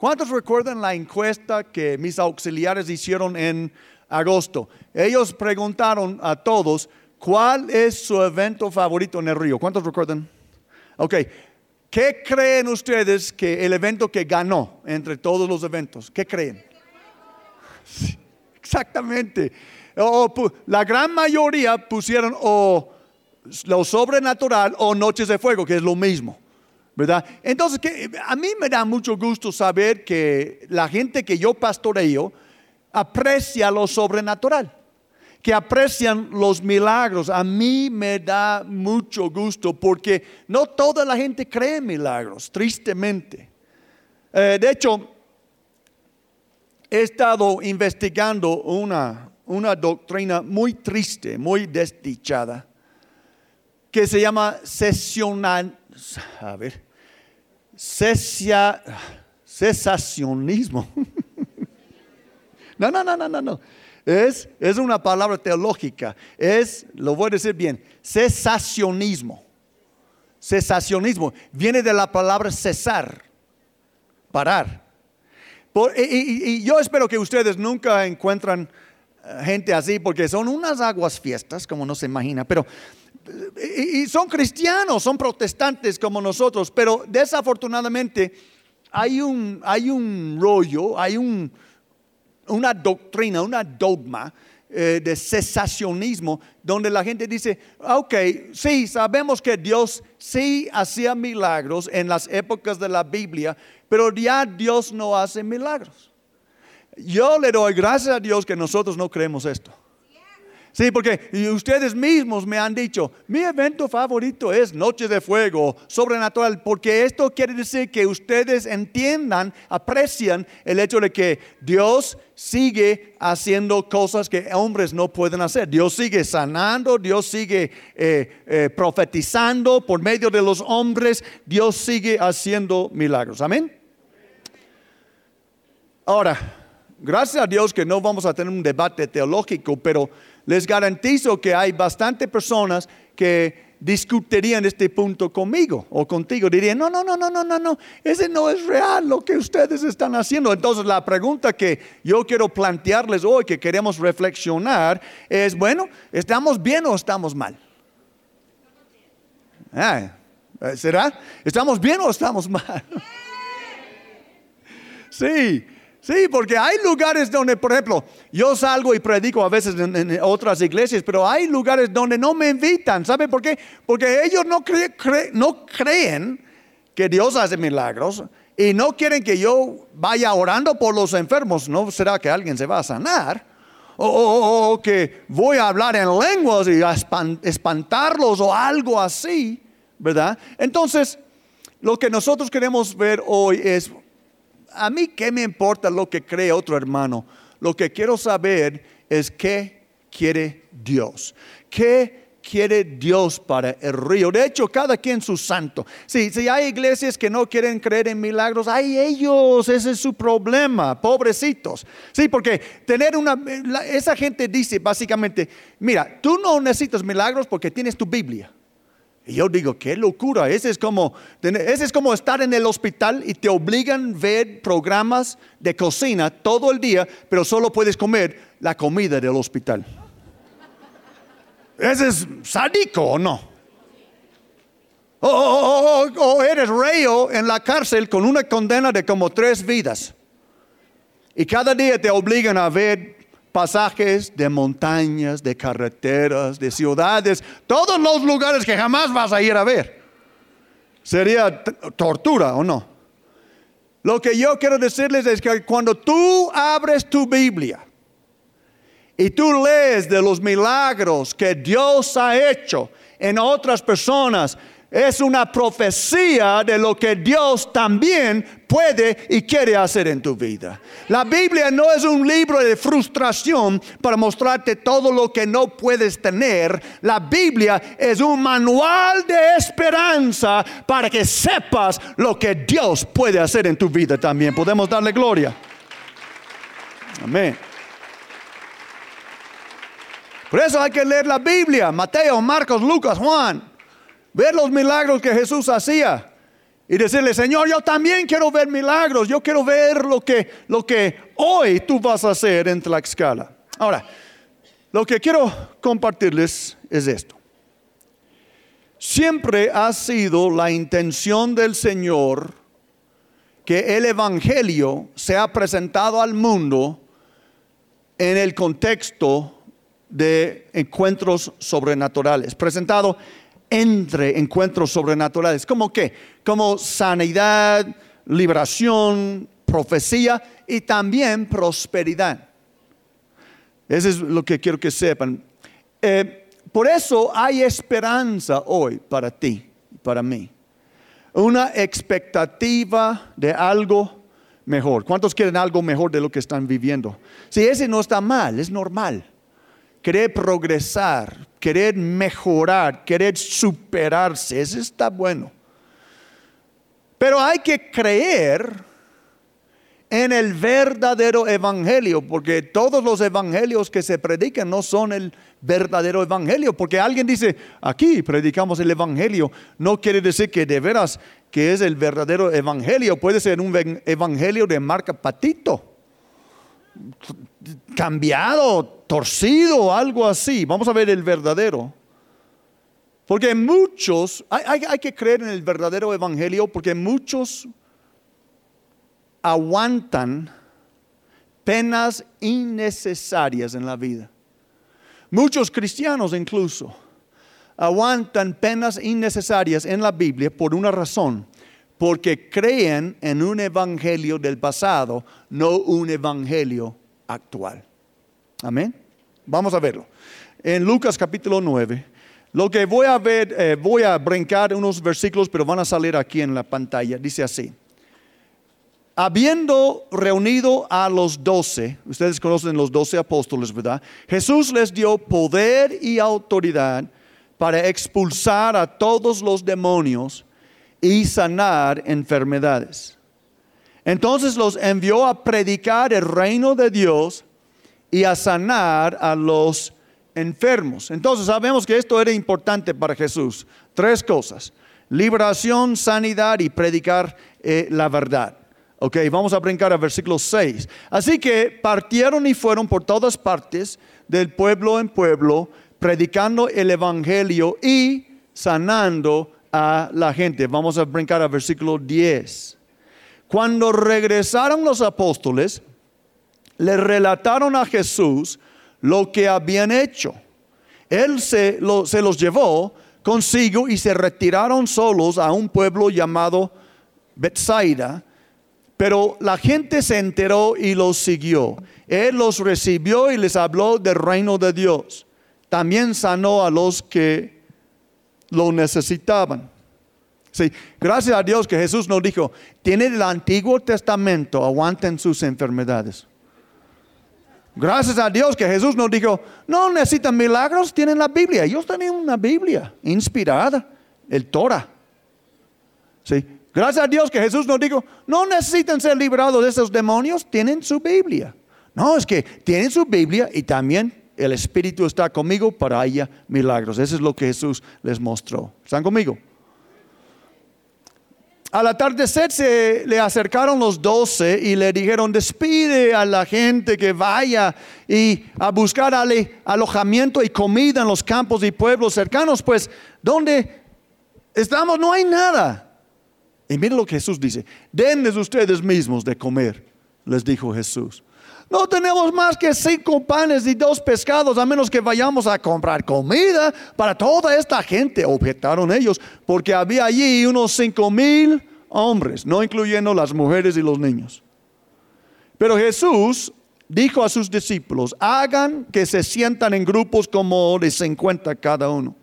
¿Cuántos recuerdan la encuesta que mis auxiliares hicieron en agosto? Ellos preguntaron a todos, ¿cuál es su evento favorito en el río? ¿Cuántos recuerdan? Ok, ¿qué creen ustedes que el evento que ganó entre todos los eventos? ¿Qué creen? Exactamente. la gran mayoría pusieron o lo sobrenatural o noches de fuego, que es lo mismo. Entonces, a mí me da mucho gusto saber que la gente que yo pastoreo aprecia lo sobrenatural, que aprecian los milagros. A mí me da mucho gusto porque no toda la gente cree en milagros, tristemente. Eh, de hecho, he estado investigando una, una doctrina muy triste, muy desdichada, que se llama sesional, a ver, cesacionismo. no, no, no, no, no, no. Es, es una palabra teológica. Es, lo voy a decir bien, cesacionismo. Cesacionismo viene de la palabra cesar, parar. y, yo espero que ustedes nunca encuentran eh, gente así porque son unas aguas fiestas, como no se imagina, pero y, son cristianos, son protestantes como nosotros, pero desafortunadamente hay un, hay un rollo, hay un, una doctrina, una dogma eh, de cesacionismo, donde la gente dice, ok, sí, sabemos que Dios sí hacía milagros en las épocas de la Biblia, pero ya Dios no hace milagros. Yo le doy gracias a Dios que nosotros no creemos esto. Sí, porque ustedes mismos me han dicho, mi evento favorito es Noche de Fuego, sobrenatural, porque esto quiere decir que ustedes entiendan, aprecian el hecho de que Dios sigue haciendo cosas que hombres no pueden hacer. Dios sigue sanando, Dios sigue eh, eh, profetizando por medio de los hombres, Dios sigue haciendo milagros. Amén. Ahora, gracias a Dios que no vamos a tener un debate teológico, pero les garantizo que hay bastante personas que discutirían este punto conmigo o contigo. Dirían, no, no, no, no, no, no, no, ese no es real lo que ustedes están haciendo. Entonces la pregunta que yo quiero plantearles hoy, que queremos reflexionar, es, bueno, ¿estamos bien o estamos mal? Ah, ¿Será? ¿Estamos bien o estamos mal? Sí. Sí, porque hay lugares donde, por ejemplo, yo salgo y predico a veces en, otras iglesias, pero hay lugares donde no me invitan. ¿Sabe por qué? Porque ellos no, creen que Dios hace milagros y no quieren que yo vaya orando por los enfermos. ¿No será que alguien se va a sanar? O, que voy a hablar en lenguas y a espantarlos o algo así, ¿verdad? Entonces, lo que nosotros queremos ver hoy es a mí qué me importa lo que cree otro hermano. Lo que quiero saber es qué quiere Dios. ¿Qué quiere Dios para el río? De hecho, cada quien su santo. Si, si hay iglesias que no quieren creer en milagros, hay ellos, ese es su problema, pobrecitos. Sí, porque tener una, esa gente dice básicamente, mira, tú no necesitas milagros porque tienes tu Biblia. Y yo digo, qué locura, ese es, como, ese es como estar en el hospital y te obligan a ver programas de cocina todo el día, pero solo puedes comer la comida del hospital. ¿Ese es sádico o no? O, eres reo en la cárcel con una condena de como tres vidas. Y cada día te obligan a ver pasajes de montañas, de carreteras, de ciudades, todos los lugares que jamás vas a ir a ver. Sería tortura o no. Lo que yo quiero decirles es que cuando tú abres tu Biblia y tú lees de los milagros que Dios ha hecho en otras personas, es una profecía de lo que Dios también puede y quiere hacer en tu vida. La Biblia no es un libro de frustración para mostrarte todo lo que no puedes tener. La Biblia es un manual de esperanza para que sepas lo que Dios puede hacer en tu vida también. Podemos darle gloria. Amén. Por eso hay que leer la Biblia, Mateo, Marcos, Lucas, Juan ver los milagros que Jesús hacía. y decirle, Señor, yo también quiero ver milagros, yo quiero ver lo que, lo que hoy tú vas a hacer en Tlaxcala. Ahora, lo que quiero compartirles es esto. Siempre ha sido la intención del Señor que el Evangelio sea presentado al mundo en el contexto de encuentros sobrenaturales, presentado entre encuentros sobrenaturales, como que, como sanidad, liberación, profecía y también prosperidad. Eso es lo que quiero que sepan. Eh, por eso hay esperanza hoy para ti, para mí. Una expectativa de algo mejor. ¿Cuántos quieren algo mejor de lo que están viviendo? Si ese no está mal, es normal. Querer progresar, querer mejorar, querer superarse, eso está bueno. Pero hay que creer en el verdadero evangelio, porque todos los evangelios que se predican no son el verdadero evangelio, porque alguien dice, aquí predicamos el evangelio, no quiere decir que de veras que es el verdadero evangelio, puede ser un evangelio de marca patito, cambiado, torcido, algo así. Vamos a ver el verdadero. Porque muchos, hay, que creer en el verdadero evangelio, porque muchos aguantan penas innecesarias en la vida. Muchos cristianos incluso aguantan penas innecesarias en la Biblia por una razón, porque creen en un evangelio del pasado, no un evangelio actual. Amén. Vamos a verlo. En Lucas capítulo 9, lo que voy a ver, eh, voy a brincar unos versículos, pero van a salir aquí en la pantalla. Dice así habiendo reunido a los doce, ustedes conocen los doce apóstoles, ¿verdad? Jesús les dio poder y autoridad para expulsar a todos los demonios y sanar enfermedades. Entonces los envió a predicar el reino de Dios y a sanar a los enfermos. Entonces sabemos que esto era importante para Jesús. Tres cosas. Liberación, sanidad y predicar eh, la verdad. Ok, vamos a brincar a versículo 6. Así que partieron y fueron por todas partes, del pueblo en pueblo, predicando el Evangelio y sanando a la gente. Vamos a brincar a versículo 10. Cuando regresaron los apóstoles, le relataron a Jesús lo que habían hecho. Él se, los llevó consigo y se retiraron solos a un pueblo llamado Bethsaida pero la gente se enteró y los siguió. Él los recibió y les habló del reino de Dios. También sanó a los que lo necesitaban. Sí, gracias a Dios que Jesús nos dijo, tienen el Antiguo Testamento, aguanten sus enfermedades. Gracias a Dios que Jesús nos dijo, no necesitan milagros, tienen la Biblia. Ellos tenían una Biblia inspirada, el Torah. Sí, Gracias a Dios que Jesús nos dijo, no necesitan ser librados de esos demonios, tienen su Biblia. No, es que tienen su Biblia y también el Espíritu está conmigo para haya milagros. Eso es lo que Jesús les mostró. ¿Están conmigo? Al atardecer se le acercaron los doce y le dijeron, despide a la gente que vaya y a buscar alojamiento y comida en los campos y pueblos cercanos, pues donde estamos no hay nada. Y miren lo que Jesús dice, denles ustedes mismos de comer, les dijo Jesús. No tenemos más que cinco panes y dos pescados, a menos que vayamos a comprar comida para toda esta gente, objetaron ellos, porque había allí unos cinco mil hombres, no incluyendo las mujeres y los niños. Pero Jesús dijo a sus discípulos, hagan que se sientan en grupos como de 50 cada uno.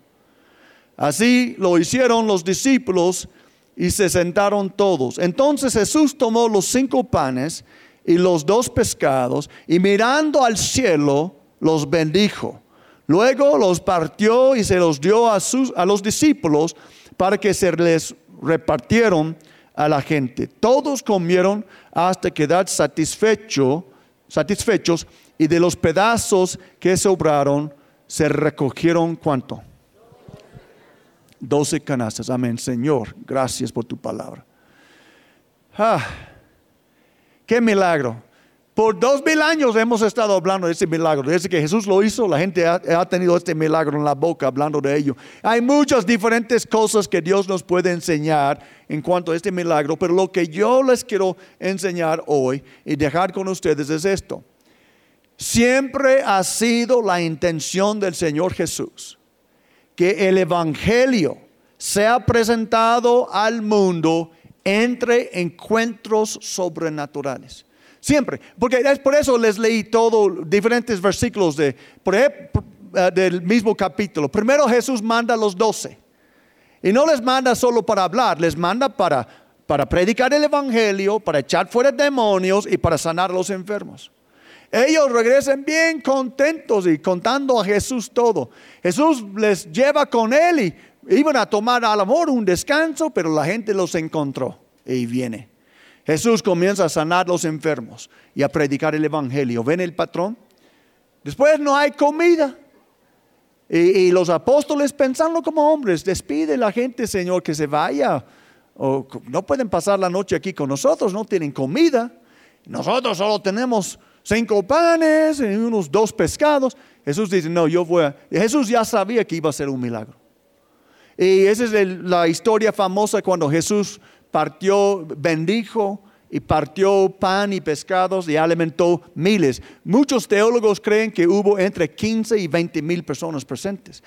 Así lo hicieron los discípulos y se sentaron todos. Entonces Jesús tomó los cinco panes y los dos pescados y mirando al cielo los bendijo. Luego los partió y se los dio a, sus, a los discípulos para que se les repartieron a la gente. Todos comieron hasta quedar satisfecho, satisfechos y de los pedazos que sobraron se recogieron cuánto? Doce canastas. Amén. Señor, gracias por tu palabra. Ah, qué milagro. Por dos mil años hemos estado hablando de ese milagro. Desde que Jesús lo hizo, la gente ha, tenido este milagro en la boca hablando de ello. Hay muchas diferentes cosas que Dios nos puede enseñar en cuanto a este milagro, pero lo que yo les quiero enseñar hoy y dejar con ustedes es esto. Siempre ha sido la intención del Señor Jesús que el Evangelio sea presentado al mundo entre encuentros sobrenaturales. Siempre. Porque es por eso les leí todos diferentes versículos de, eh, del mismo capítulo. Primero Jesús manda a los doce. Y no les manda solo para hablar, les manda para, para predicar el Evangelio, para echar fuera demonios y para sanar a los enfermos. Ellos regresan bien contentos y contando a Jesús todo. Jesús les lleva con él y iban a tomar al amor un descanso, pero la gente los encontró y viene. Jesús comienza a sanar los enfermos y a predicar el Evangelio. ¿Ven el patrón? Después no hay comida. Y, los apóstoles pensando como hombres, despide la gente, Señor, que se vaya. O, no pueden pasar la noche aquí con nosotros, no tienen comida. Nosotros solo tenemos cinco panes y unos dos pescados. Jesús dice, no, yo voy a... Jesús ya sabía que iba a ser un milagro. Y esa es la historia famosa cuando Jesús partió, bendijo y partió pan y pescados y alimentó miles. Muchos teólogos creen que hubo entre 15 y 20 mil personas presentes.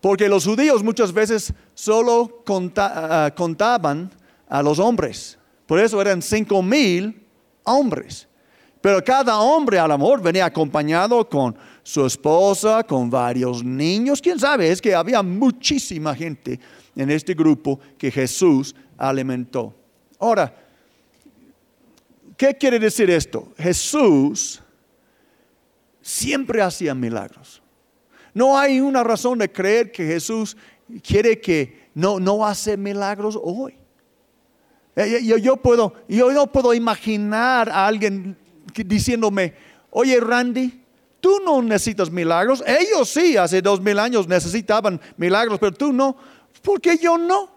Porque los judíos muchas veces solo ah, contaban a los hombres. Por eso eran 5 mil hombres. Pero cada hombre al amor venía acompañado con su esposa, con varios niños. ¿Quién sabe? Es que había muchísima gente en este grupo que Jesús alimentó. Ahora, ¿qué quiere decir esto? Jesús siempre hacía milagros. No hay una razón de creer que Jesús quiere que no, no hace milagros hoy. Eh, yo, yo, puedo, yo no puedo imaginar a alguien diciéndome, oye Randy, tú no necesitas milagros. Ellos sí, hace dos mil años necesitaban milagros, pero tú no. ¿Por qué yo no?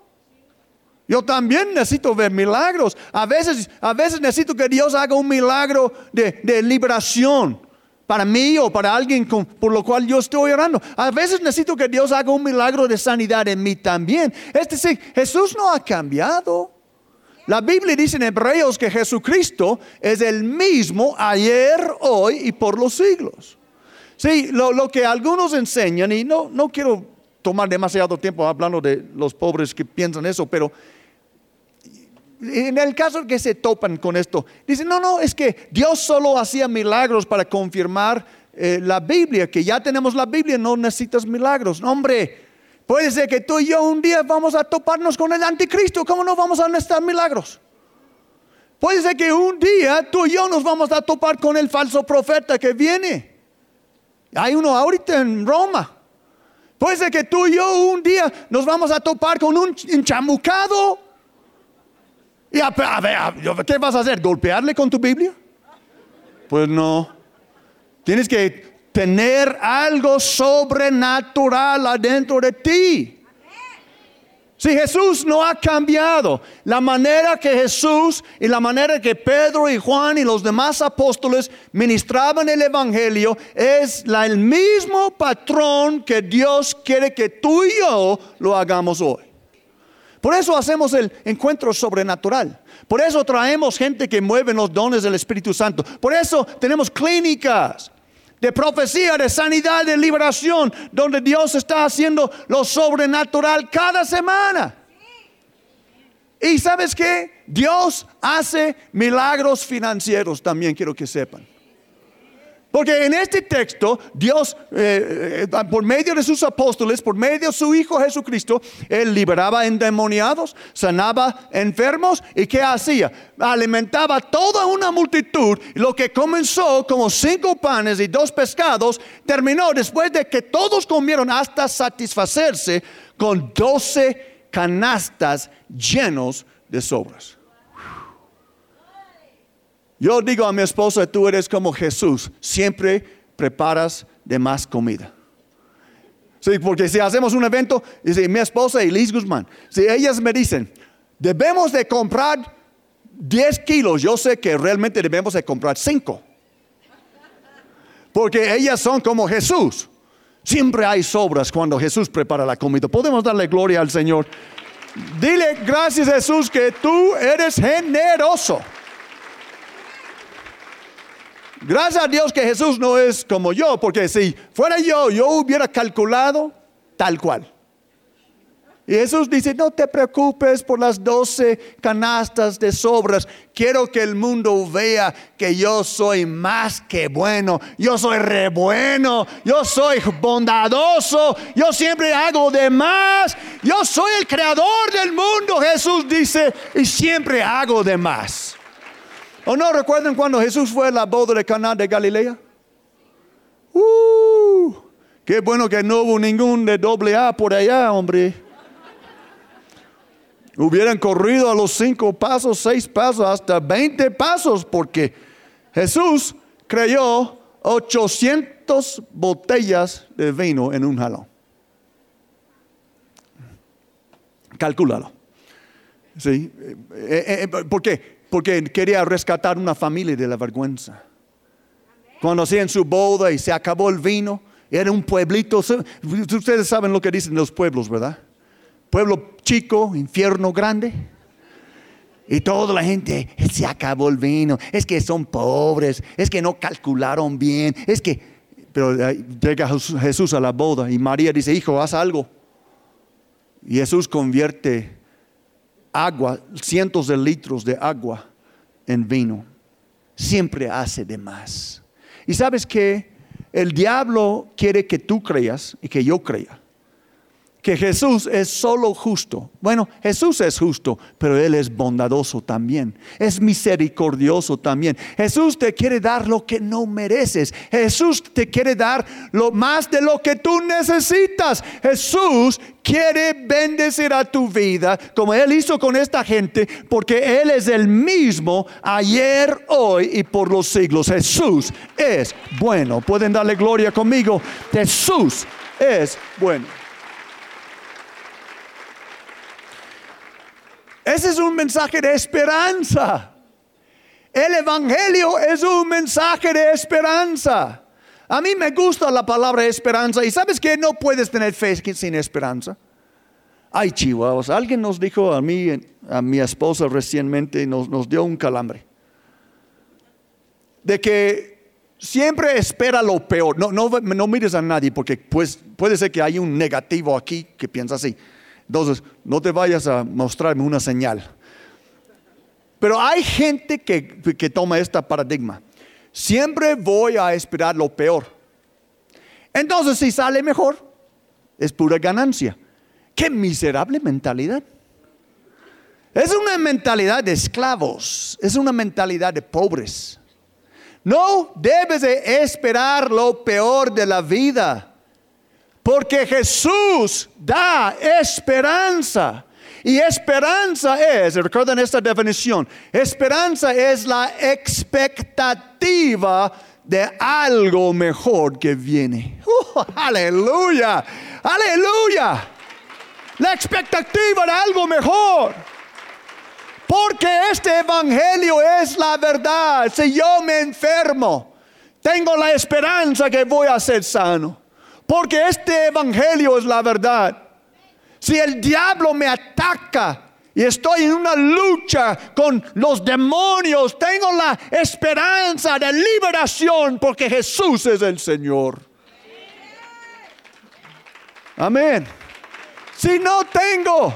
Yo también necesito ver milagros. A veces, a veces necesito que Dios haga un milagro de, liberación para mí o para alguien por lo cual yo estoy orando. A veces necesito que Dios haga un milagro de sanidad en mí también. Es decir, Jesús no ha cambiado. La Biblia dice en Hebreos que Jesucristo es el mismo ayer, hoy y por los siglos. Sí, lo, que algunos enseñan, y no, no quiero tomar demasiado tiempo hablando de los pobres que piensan eso, pero en el caso que se topan con esto, dicen, no, no, es que Dios solo hacía milagros para confirmar eh, la Biblia, que ya tenemos la Biblia, no necesitas milagros. No, hombre, puede ser que tú y yo un día vamos a toparnos con el anticristo, ¿cómo no vamos a necesitar milagros? Puede ser que un día tú y yo nos vamos a topar con el falso profeta que viene. Hay uno ahorita en Roma. Puede ser que tú y yo un día nos vamos a topar con un enchamucado y a, ver, ¿qué vas a hacer? ¿Golpearle con tu Biblia? Pues no. Tienes que tener algo sobrenatural adentro de ti. Si Jesús no ha cambiado, la manera que Jesús y la manera que Pedro y Juan y los demás apóstoles ministraban el Evangelio es el mismo patrón que Dios quiere que tú y yo lo hagamos hoy. Por eso hacemos el encuentro sobrenatural. Por eso traemos gente que mueve los dones del Espíritu Santo. Por eso tenemos clínicas de profecía, de sanidad, de liberación, donde Dios está haciendo lo sobrenatural cada semana. Y sabes qué? Dios hace milagros financieros también, quiero que sepan. Porque en este texto, Dios, eh, eh, por medio de sus apóstoles, por medio de su Hijo Jesucristo, Él liberaba endemoniados, sanaba enfermos y ¿qué hacía? Alimentaba toda una multitud. Lo que comenzó como cinco panes y dos pescados, terminó después de que todos comieron hasta satisfacerse con doce canastas llenos de sobras. Yo digo a mi esposa, tú eres como Jesús, siempre preparas de más comida. Sí, porque si hacemos un evento, dice mi esposa y Liz Guzmán, si ellas me dicen, debemos de comprar 10 kilos, yo sé que realmente debemos de comprar 5. Porque ellas son como Jesús. Siempre hay sobras cuando Jesús prepara la comida. Podemos darle gloria al Señor. Dile gracias Jesús que tú eres generoso. Gracias a Dios que Jesús no es como yo, porque si fuera yo, yo hubiera calculado tal cual. Y Jesús dice, no te preocupes por las doce canastas de sobras. Quiero que el mundo vea que yo soy más que bueno. Yo soy re bueno. Yo soy bondadoso. Yo siempre hago de más. Yo soy el creador del mundo, Jesús dice, y siempre hago de más. ¿O no recuerdan cuando Jesús fue a la boda de Caná de Galilea? Uh, qué bueno que no hubo ningún de doble A por allá, hombre. Hubieran corrido a los cinco pasos, seis pasos, hasta veinte pasos, porque Jesús creyó 800 botellas de vino en un jalón. Calcúlalo. ¿Sí? Eh, eh, eh, ¿Por qué? Porque quería rescatar una familia de la vergüenza. Cuando hacían su boda y se acabó el vino, era un pueblito. Ustedes saben lo que dicen los pueblos, ¿verdad? pueblo chico, infierno grande. Y toda la gente, se acabó el vino, es que son pobres, es que no calcularon bien, es que, pero llega Jesús a la boda y María dice, hijo, haz algo. Y Jesús convierte agua, cientos de litros de agua en vino. Siempre hace de más. Y sabes que el diablo quiere que tú creas y que yo crea que Jesús es solo justo. Bueno, Jesús es justo, pero Él es bondadoso también. Es misericordioso también. Jesús te quiere dar lo que no mereces. Jesús te quiere dar lo más de lo que tú necesitas. Jesús quiere bendecir a tu vida como Él hizo con esta gente, porque Él es el mismo ayer, hoy y por los siglos. Jesús es bueno. Pueden darle gloria conmigo. Jesús es bueno. Ese es un mensaje de esperanza. El Evangelio es un mensaje de esperanza. A mí me gusta la palabra esperanza y sabes que no puedes tener fe sin esperanza. Ay, chihuahuas, alguien nos dijo a mí, a mi esposa recientemente, nos, nos dio un calambre. De que siempre espera lo peor. No, no, mires a nadie porque pues, puede ser que hay un negativo aquí que piensa así. Entonces, no te vayas a mostrarme una señal. Pero hay gente que, que toma este paradigma. Siempre voy a esperar lo peor. Entonces, si sale mejor, es pura ganancia. Qué miserable mentalidad. Es una mentalidad de esclavos, es una mentalidad de pobres. No debes de esperar lo peor de la vida. Porque Jesús da esperanza. Y esperanza es, recuerden esta definición, esperanza es la expectativa de algo mejor que viene. Uh, aleluya, aleluya. La expectativa de algo mejor. Porque este evangelio es la verdad. Si yo me enfermo, tengo la esperanza que voy a ser sano. Porque este evangelio es la verdad. Si el diablo me ataca y estoy en una lucha con los demonios, tengo la esperanza de liberación porque Jesús es el Señor. Amén. Si no tengo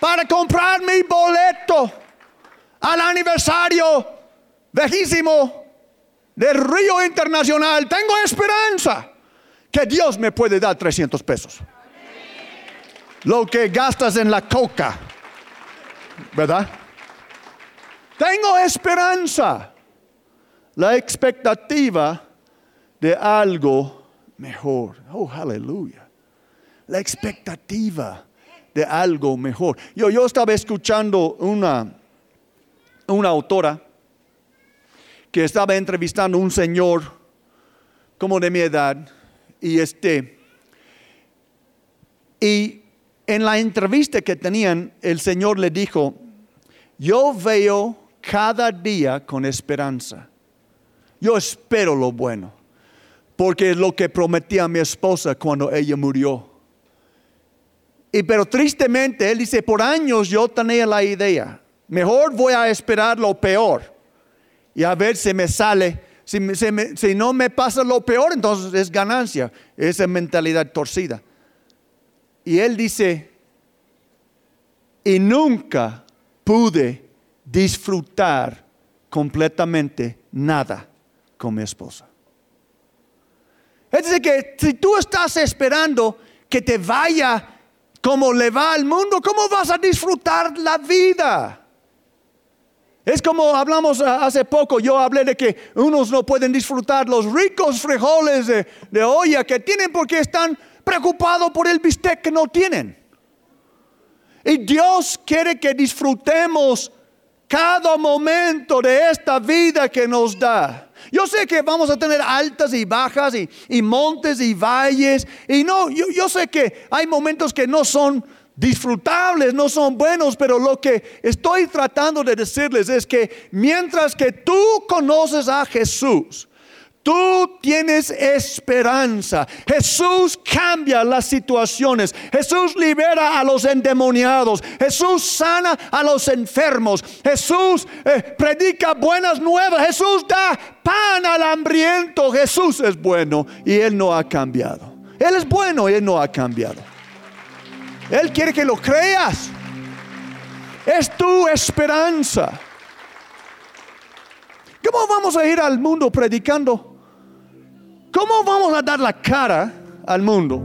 para comprar mi boleto al aniversario vejísimo del Río Internacional, tengo esperanza que Dios me puede dar 300 pesos. Lo que gastas en la coca, ¿verdad? Tengo esperanza, la expectativa de algo mejor. Oh, aleluya. La expectativa de algo mejor. Yo, yo estaba escuchando una, una autora que estaba entrevistando a un señor como de mi edad y este, y en la entrevista que tenían, el Señor le dijo, yo veo cada día con esperanza. Yo espero lo bueno, porque es lo que prometí a mi esposa cuando ella murió. Y pero tristemente él dice, por años yo tenía la idea, mejor voy a esperar lo peor y a ver si me sale. Si, no me pasa lo peor, entonces es ganancia, esa mentalidad torcida. Y él dice, y nunca pude disfrutar completamente nada con mi esposa. Es decir, que si tú estás esperando que te vaya como le va al mundo, ¿cómo vas a disfrutar la vida? Es como hablamos hace poco, yo hablé de que unos no pueden disfrutar los ricos frijoles de, olla que tienen porque están preocupados por el bistec que no tienen. Y Dios quiere que disfrutemos cada momento de esta vida que nos da. Yo sé que vamos a tener altas y bajas y, montes y valles. Y no, yo sé que hay momentos que no son disfrutables, no son buenos, pero lo que estoy tratando de decirles es que mientras que tú conoces a Jesús, Tú tienes esperanza. Jesús cambia las situaciones. Jesús libera a los endemoniados. Jesús sana a los enfermos. Jesús eh, predica buenas nuevas. Jesús da pan al hambriento. Jesús es bueno y Él no ha cambiado. Él es bueno y Él no ha cambiado. Él quiere que lo creas. Es tu esperanza. ¿Cómo vamos a ir al mundo predicando ¿Cómo vamos a dar la cara al mundo?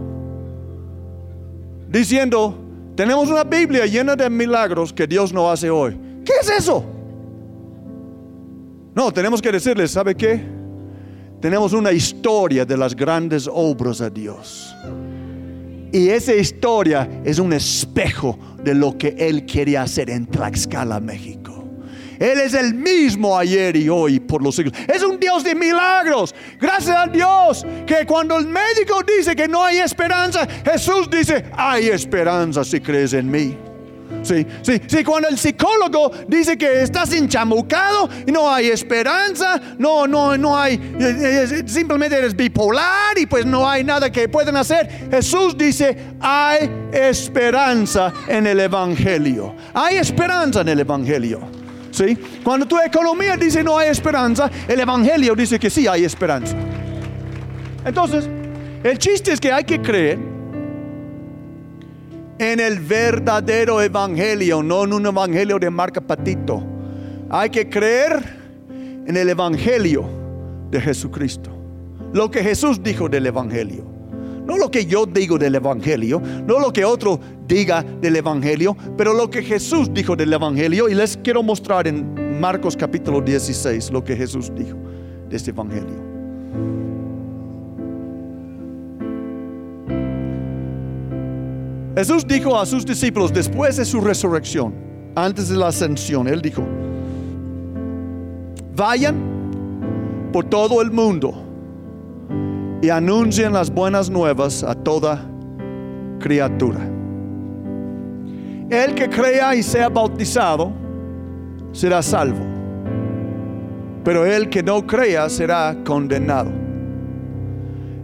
Diciendo, tenemos una Biblia llena de milagros que Dios no hace hoy. ¿Qué es eso? No, tenemos que decirles, ¿sabe qué? Tenemos una historia de las grandes obras de Dios. Y esa historia es un espejo de lo que Él quería hacer en Tlaxcala, México. Él es el mismo ayer y hoy por los siglos. Es un Dios de milagros. Gracias a Dios que cuando el médico dice que no hay esperanza, Jesús dice, hay esperanza si crees en mí. Sí, sí, sí, cuando el psicólogo dice que estás enchamucado y no hay esperanza, no, no, no hay, eh, eh, simplemente eres bipolar y pues no hay nada que puedan hacer. Jesús dice, hay esperanza en el Evangelio. Hay esperanza en el Evangelio. ¿sí? Cuando tu economía dice no hay esperanza, el Evangelio dice que sí hay esperanza. Entonces, el chiste es que hay que creer en el verdadero Evangelio, no en un Evangelio de marca patito. Hay que creer en el Evangelio de Jesucristo. Lo que Jesús dijo del Evangelio. No lo que yo digo del Evangelio, no lo que otro diga del Evangelio, pero lo que Jesús dijo del Evangelio. Y les quiero mostrar en Marcos capítulo 16 lo que Jesús dijo de este Evangelio. Jesús dijo a sus discípulos después de su resurrección, antes de la ascensión, Él dijo, vayan por todo el mundo y anuncien las buenas nuevas a toda criatura. El que crea y sea bautizado será salvo, pero el que no crea será condenado.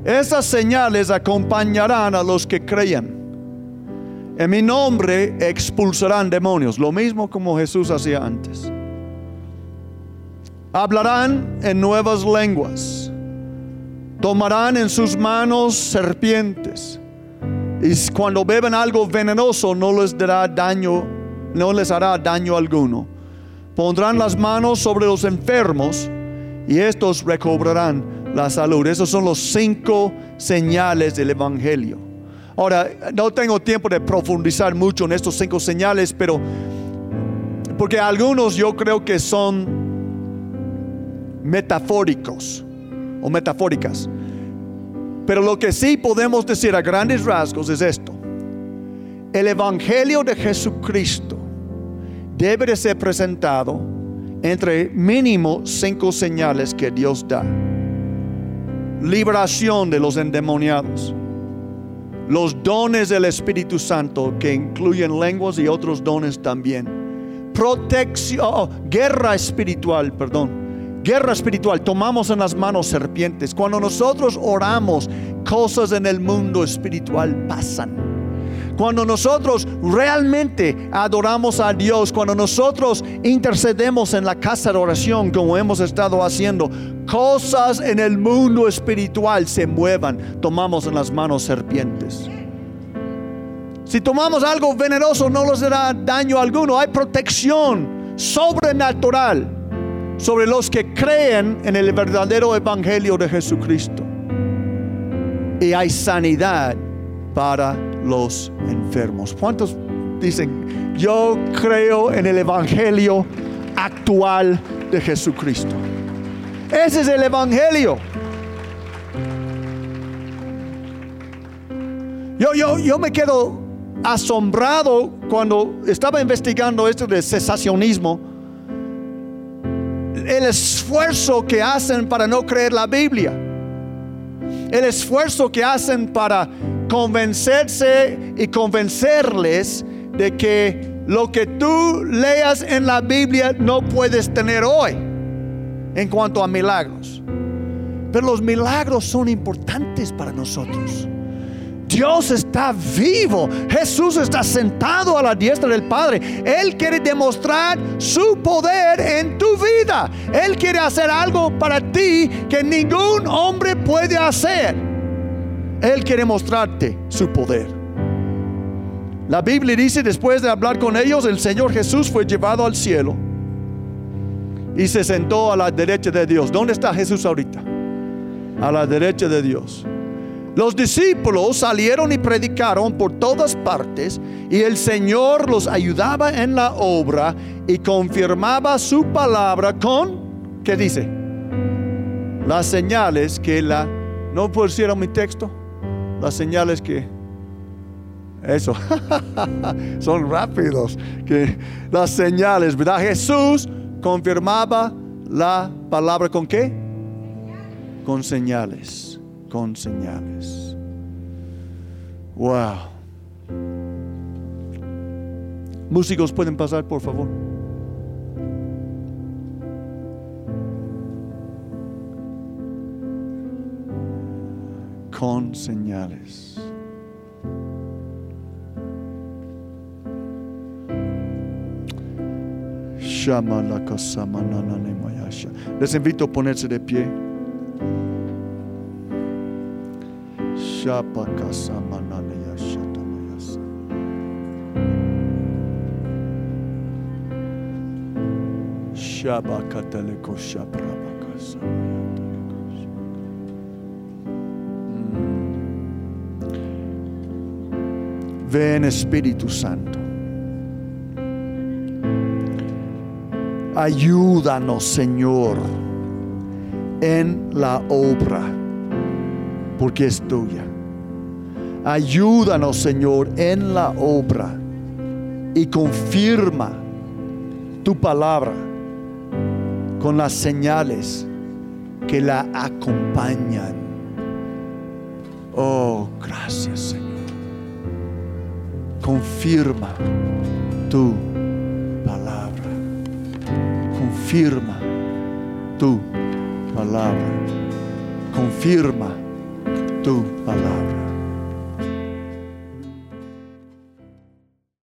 Esas señales acompañarán a los que crean. En mi nombre expulsarán demonios, lo mismo como Jesús hacía antes. Hablarán en nuevas lenguas Tomarán en sus manos serpientes. Y cuando beban algo venenoso no les dará daño, no les hará daño alguno. Pondrán las manos sobre los enfermos y estos recobrarán la salud. Esos son los cinco señales del Evangelio. Ahora, no tengo tiempo de profundizar mucho en estos cinco señales, pero porque algunos yo creo que son metafóricos o metafóricas. Pero lo que sí podemos decir a grandes rasgos es esto. El Evangelio de Jesucristo debe de ser presentado entre mínimo cinco señales que Dios da. Liberación de los endemoniados. Los dones del Espíritu Santo que incluyen lenguas y otros dones también. protección, oh, guerra espiritual, perdón. Guerra espiritual, tomamos en las manos serpientes. Cuando nosotros oramos, cosas en el mundo espiritual pasan. Cuando nosotros realmente adoramos a Dios, cuando nosotros intercedemos en la casa de oración como hemos estado haciendo, cosas en el mundo espiritual se muevan. Tomamos en las manos serpientes. Si tomamos algo venenoso no nos dará daño alguno. Hay protección sobrenatural sobre los que creen en el verdadero evangelio de Jesucristo. Y hay sanidad para los enfermos. ¿Cuántos dicen, yo creo en el evangelio actual de Jesucristo? Ese es el evangelio. Yo, yo, yo me quedo asombrado cuando estaba investigando esto de cesacionismo, el esfuerzo que hacen para no creer la Biblia, el esfuerzo que hacen para convencerse y convencerles de que lo que tú leas en la Biblia no puedes tener hoy en cuanto a milagros. Pero los milagros son importantes para nosotros. Dios está vivo. Jesús está sentado a la diestra del Padre. Él quiere demostrar su poder en tu vida. Él quiere hacer algo para ti que ningún hombre puede hacer. Él quiere mostrarte su poder. La Biblia dice, después de hablar con ellos, el Señor Jesús fue llevado al cielo y se sentó a la derecha de Dios. ¿Dónde está Jesús ahorita? A la derecha de Dios. Los discípulos salieron y predicaron por todas partes y el Señor los ayudaba en la obra y confirmaba su palabra con, ¿qué dice? Las señales que la, ¿no pusieron mi texto? Las señales que, eso, son rápidos, que las señales, ¿verdad? Jesús confirmaba la palabra con qué? Con señales con señales. Wow. Músicos pueden pasar, por favor. Con señales. Les invito a ponerse de pie. Shapakasa mananaya shatamayasa. Shabakateleko shaprabakasa. Ven Espíritu Santo. Ayúdanos, Señor, en la obra, porque es tuya. Ayúdanos, Señor, en la obra y confirma tu palabra con las señales que la acompañan. Confirma tu palabra. Confirma tu palabra. Confirma tu palabra.